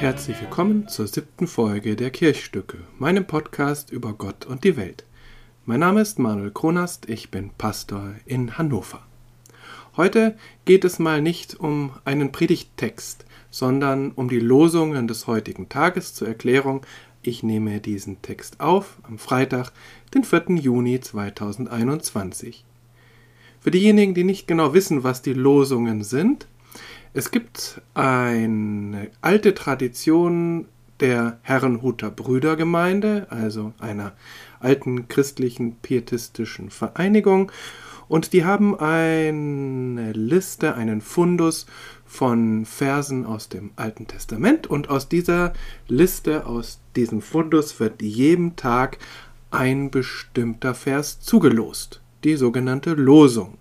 herzlich willkommen zur siebten Folge der Kirchstücke, meinem Podcast über Gott und die Welt. Mein Name ist Manuel Kronast, ich bin Pastor in Hannover. Heute geht es mal nicht um einen Predigttext, sondern um die Losungen des heutigen Tages zur Erklärung. Ich nehme diesen Text auf am Freitag, den 4. Juni 2021. Für diejenigen, die nicht genau wissen, was die Losungen sind, es gibt eine alte Tradition der Herrenhuter Brüdergemeinde, also einer alten christlichen pietistischen Vereinigung, und die haben eine Liste, einen Fundus von Versen aus dem Alten Testament. Und aus dieser Liste, aus diesem Fundus wird jedem Tag ein bestimmter Vers zugelost, die sogenannte Losung.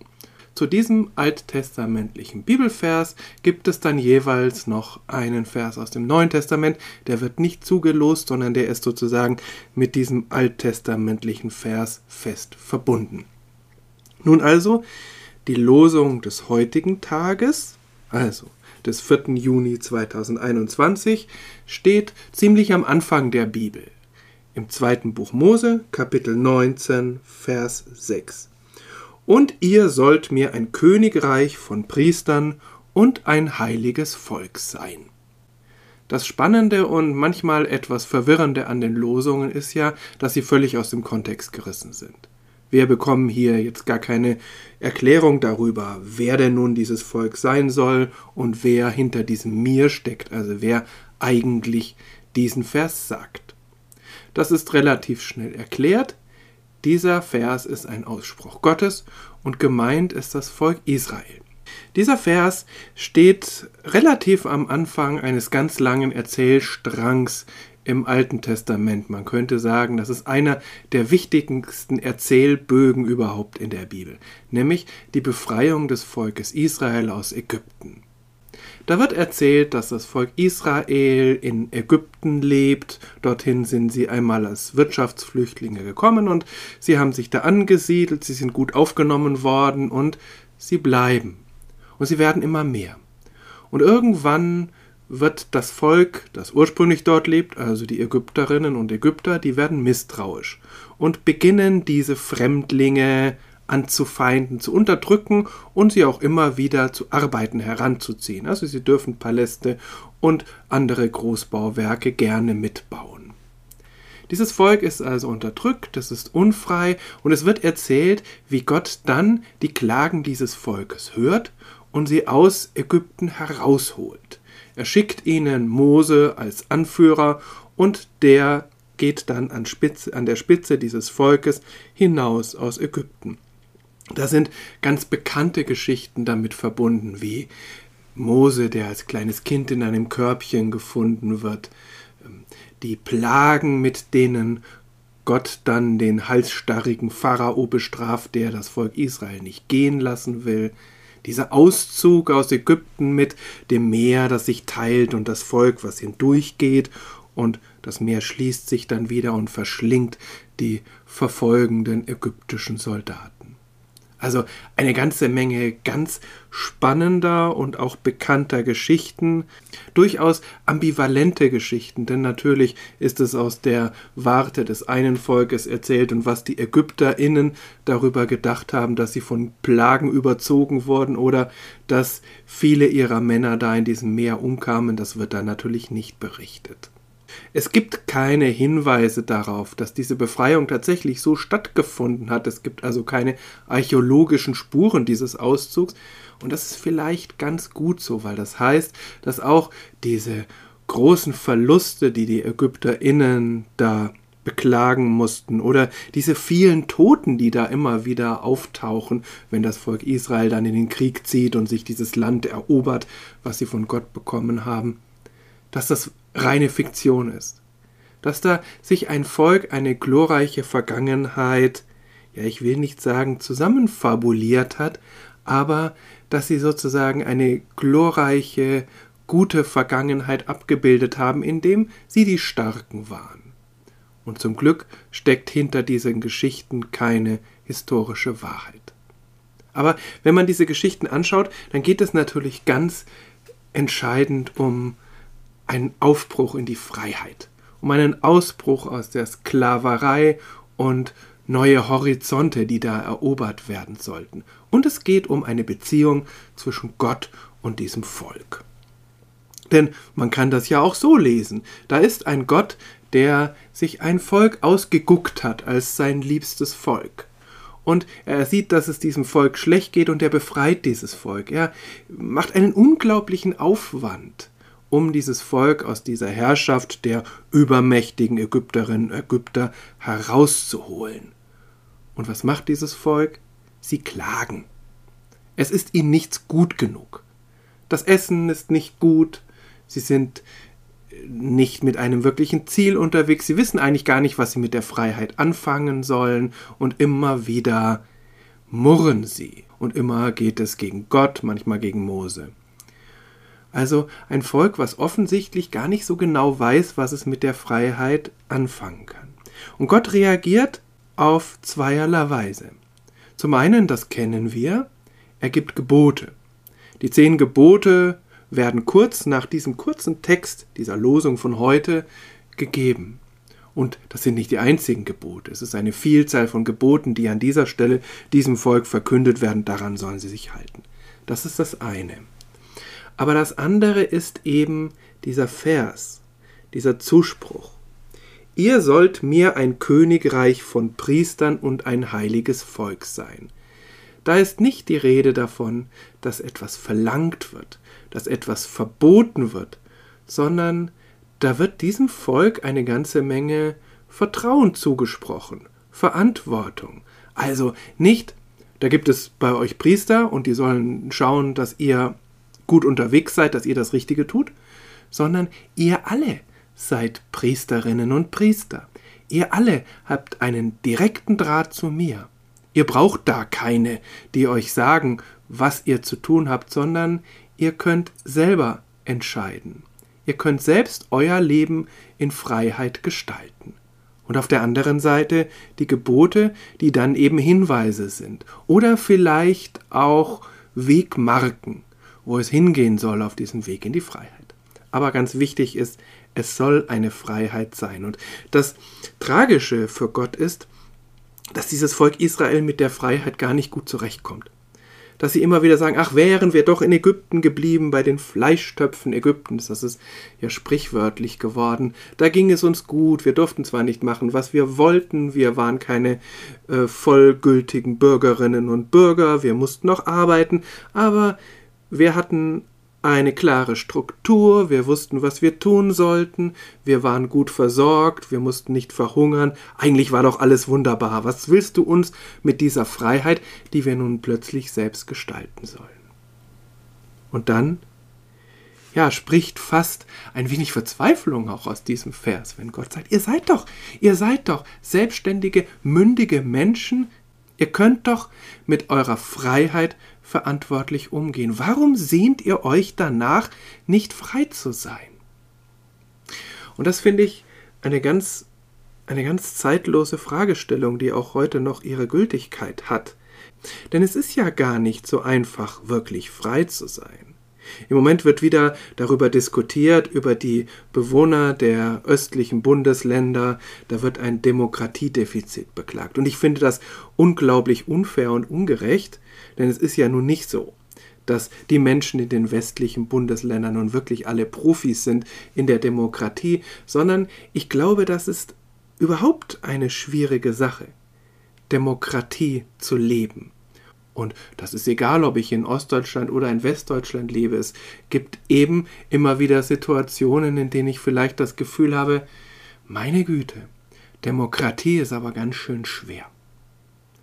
Zu diesem alttestamentlichen Bibelvers gibt es dann jeweils noch einen Vers aus dem Neuen Testament, der wird nicht zugelost, sondern der ist sozusagen mit diesem alttestamentlichen Vers fest verbunden. Nun also die Losung des heutigen Tages, also des 4. Juni 2021, steht ziemlich am Anfang der Bibel. Im zweiten Buch Mose, Kapitel 19, Vers 6. Und ihr sollt mir ein Königreich von Priestern und ein heiliges Volk sein. Das Spannende und manchmal etwas Verwirrende an den Losungen ist ja, dass sie völlig aus dem Kontext gerissen sind. Wir bekommen hier jetzt gar keine Erklärung darüber, wer denn nun dieses Volk sein soll und wer hinter diesem Mir steckt, also wer eigentlich diesen Vers sagt. Das ist relativ schnell erklärt. Dieser Vers ist ein Ausspruch Gottes und gemeint ist das Volk Israel. Dieser Vers steht relativ am Anfang eines ganz langen Erzählstrangs im Alten Testament. Man könnte sagen, das ist einer der wichtigsten Erzählbögen überhaupt in der Bibel, nämlich die Befreiung des Volkes Israel aus Ägypten. Da wird erzählt, dass das Volk Israel in Ägypten lebt. Dorthin sind sie einmal als Wirtschaftsflüchtlinge gekommen und sie haben sich da angesiedelt, sie sind gut aufgenommen worden und sie bleiben. Und sie werden immer mehr. Und irgendwann wird das Volk, das ursprünglich dort lebt, also die Ägypterinnen und Ägypter, die werden misstrauisch und beginnen diese Fremdlinge anzufeinden, zu unterdrücken und sie auch immer wieder zu Arbeiten heranzuziehen. Also sie dürfen Paläste und andere Großbauwerke gerne mitbauen. Dieses Volk ist also unterdrückt, es ist unfrei und es wird erzählt, wie Gott dann die Klagen dieses Volkes hört und sie aus Ägypten herausholt. Er schickt ihnen Mose als Anführer und der geht dann an, Spitze, an der Spitze dieses Volkes hinaus aus Ägypten. Da sind ganz bekannte Geschichten damit verbunden, wie Mose, der als kleines Kind in einem Körbchen gefunden wird, ähm, die Plagen, mit denen Gott dann den halsstarrigen Pharao bestraft, der das Volk Israel nicht gehen lassen will, dieser Auszug aus Ägypten mit dem Meer, das sich teilt und das Volk, was hindurchgeht, und das Meer schließt sich dann wieder und verschlingt die verfolgenden ägyptischen Soldaten. Also eine ganze Menge ganz spannender und auch bekannter Geschichten, durchaus ambivalente Geschichten, denn natürlich ist es aus der Warte des einen Volkes erzählt und was die Ägypterinnen darüber gedacht haben, dass sie von Plagen überzogen wurden oder dass viele ihrer Männer da in diesem Meer umkamen, das wird da natürlich nicht berichtet. Es gibt keine Hinweise darauf, dass diese Befreiung tatsächlich so stattgefunden hat. Es gibt also keine archäologischen Spuren dieses Auszugs. Und das ist vielleicht ganz gut so, weil das heißt, dass auch diese großen Verluste, die die Ägypterinnen da beklagen mussten oder diese vielen Toten, die da immer wieder auftauchen, wenn das Volk Israel dann in den Krieg zieht und sich dieses Land erobert, was sie von Gott bekommen haben, dass das reine Fiktion ist. Dass da sich ein Volk eine glorreiche Vergangenheit, ja ich will nicht sagen zusammenfabuliert hat, aber dass sie sozusagen eine glorreiche, gute Vergangenheit abgebildet haben, indem sie die Starken waren. Und zum Glück steckt hinter diesen Geschichten keine historische Wahrheit. Aber wenn man diese Geschichten anschaut, dann geht es natürlich ganz entscheidend um einen Aufbruch in die Freiheit, um einen Ausbruch aus der Sklaverei und neue Horizonte, die da erobert werden sollten. Und es geht um eine Beziehung zwischen Gott und diesem Volk. Denn man kann das ja auch so lesen. Da ist ein Gott, der sich ein Volk ausgeguckt hat als sein liebstes Volk. Und er sieht, dass es diesem Volk schlecht geht und er befreit dieses Volk. Er macht einen unglaublichen Aufwand, um dieses Volk aus dieser Herrschaft der übermächtigen Ägypterinnen und Ägypter herauszuholen. Und was macht dieses Volk? Sie klagen. Es ist ihnen nichts gut genug. Das Essen ist nicht gut, sie sind nicht mit einem wirklichen Ziel unterwegs, sie wissen eigentlich gar nicht, was sie mit der Freiheit anfangen sollen und immer wieder murren sie und immer geht es gegen Gott, manchmal gegen Mose. Also ein Volk, was offensichtlich gar nicht so genau weiß, was es mit der Freiheit anfangen kann. Und Gott reagiert auf zweierlei Weise. Zum einen, das kennen wir, er gibt Gebote. Die zehn Gebote werden kurz nach diesem kurzen Text dieser Losung von heute gegeben. Und das sind nicht die einzigen Gebote. Es ist eine Vielzahl von Geboten, die an dieser Stelle diesem Volk verkündet werden. Daran sollen sie sich halten. Das ist das eine. Aber das andere ist eben dieser Vers, dieser Zuspruch. Ihr sollt mir ein Königreich von Priestern und ein heiliges Volk sein. Da ist nicht die Rede davon, dass etwas verlangt wird, dass etwas verboten wird, sondern da wird diesem Volk eine ganze Menge Vertrauen zugesprochen, Verantwortung. Also nicht, da gibt es bei euch Priester und die sollen schauen, dass ihr gut unterwegs seid, dass ihr das Richtige tut, sondern ihr alle seid Priesterinnen und Priester. Ihr alle habt einen direkten Draht zu mir. Ihr braucht da keine, die euch sagen, was ihr zu tun habt, sondern ihr könnt selber entscheiden. Ihr könnt selbst euer Leben in Freiheit gestalten. Und auf der anderen Seite die Gebote, die dann eben Hinweise sind oder vielleicht auch Wegmarken, wo es hingehen soll auf diesem Weg in die Freiheit. Aber ganz wichtig ist, es soll eine Freiheit sein. Und das Tragische für Gott ist, dass dieses Volk Israel mit der Freiheit gar nicht gut zurechtkommt. Dass sie immer wieder sagen, ach, wären wir doch in Ägypten geblieben, bei den Fleischtöpfen Ägyptens, das ist ja sprichwörtlich geworden. Da ging es uns gut, wir durften zwar nicht machen, was wir wollten, wir waren keine äh, vollgültigen Bürgerinnen und Bürger, wir mussten noch arbeiten, aber wir hatten eine klare Struktur, wir wussten, was wir tun sollten, wir waren gut versorgt, wir mussten nicht verhungern, eigentlich war doch alles wunderbar. Was willst du uns mit dieser Freiheit, die wir nun plötzlich selbst gestalten sollen? Und dann, ja, spricht fast ein wenig Verzweiflung auch aus diesem Vers, wenn Gott sagt, ihr seid doch, ihr seid doch selbstständige, mündige Menschen, ihr könnt doch mit eurer Freiheit verantwortlich umgehen? Warum sehnt ihr euch danach, nicht frei zu sein? Und das finde ich eine ganz, eine ganz zeitlose Fragestellung, die auch heute noch ihre Gültigkeit hat. Denn es ist ja gar nicht so einfach, wirklich frei zu sein. Im Moment wird wieder darüber diskutiert, über die Bewohner der östlichen Bundesländer. Da wird ein Demokratiedefizit beklagt. Und ich finde das unglaublich unfair und ungerecht, denn es ist ja nun nicht so, dass die Menschen in den westlichen Bundesländern nun wirklich alle Profis sind in der Demokratie, sondern ich glaube, das ist überhaupt eine schwierige Sache, Demokratie zu leben. Und das ist egal, ob ich in Ostdeutschland oder in Westdeutschland lebe. Es gibt eben immer wieder Situationen, in denen ich vielleicht das Gefühl habe, meine Güte, Demokratie ist aber ganz schön schwer.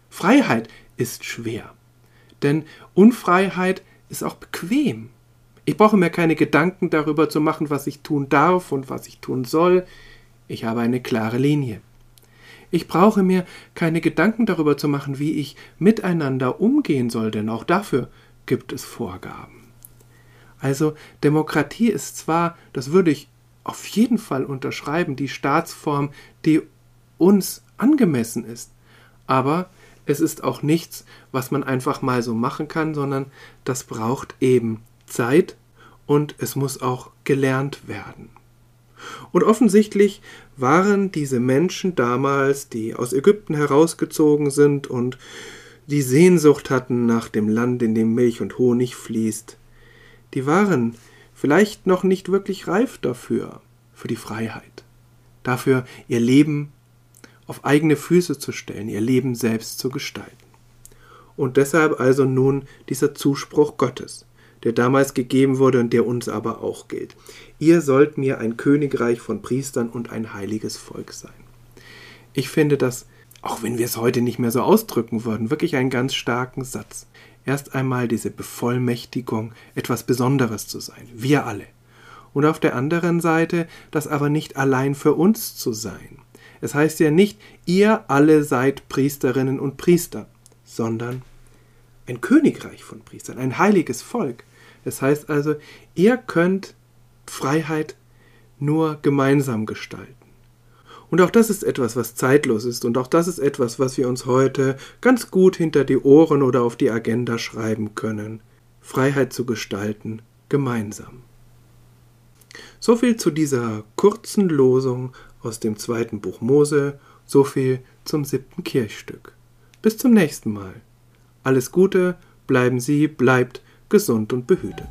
Freiheit ist schwer. Denn Unfreiheit ist auch bequem. Ich brauche mir keine Gedanken darüber zu machen, was ich tun darf und was ich tun soll. Ich habe eine klare Linie. Ich brauche mir keine Gedanken darüber zu machen, wie ich miteinander umgehen soll, denn auch dafür gibt es Vorgaben. Also Demokratie ist zwar, das würde ich auf jeden Fall unterschreiben, die Staatsform, die uns angemessen ist, aber es ist auch nichts, was man einfach mal so machen kann, sondern das braucht eben Zeit und es muss auch gelernt werden. Und offensichtlich waren diese Menschen damals, die aus Ägypten herausgezogen sind und die Sehnsucht hatten nach dem Land, in dem Milch und Honig fließt, die waren vielleicht noch nicht wirklich reif dafür, für die Freiheit, dafür ihr Leben auf eigene Füße zu stellen, ihr Leben selbst zu gestalten. Und deshalb also nun dieser Zuspruch Gottes der damals gegeben wurde und der uns aber auch gilt. Ihr sollt mir ein Königreich von Priestern und ein heiliges Volk sein. Ich finde das, auch wenn wir es heute nicht mehr so ausdrücken würden, wirklich einen ganz starken Satz. Erst einmal diese Bevollmächtigung, etwas Besonderes zu sein, wir alle. Und auf der anderen Seite, das aber nicht allein für uns zu sein. Es heißt ja nicht, ihr alle seid Priesterinnen und Priester, sondern ein Königreich von Priestern, ein heiliges Volk. Das heißt also, ihr könnt Freiheit nur gemeinsam gestalten. Und auch das ist etwas, was zeitlos ist. Und auch das ist etwas, was wir uns heute ganz gut hinter die Ohren oder auf die Agenda schreiben können. Freiheit zu gestalten, gemeinsam. So viel zu dieser kurzen Losung aus dem zweiten Buch Mose, so viel zum siebten Kirchstück. Bis zum nächsten Mal. Alles Gute, bleiben Sie, bleibt gesund und behütet.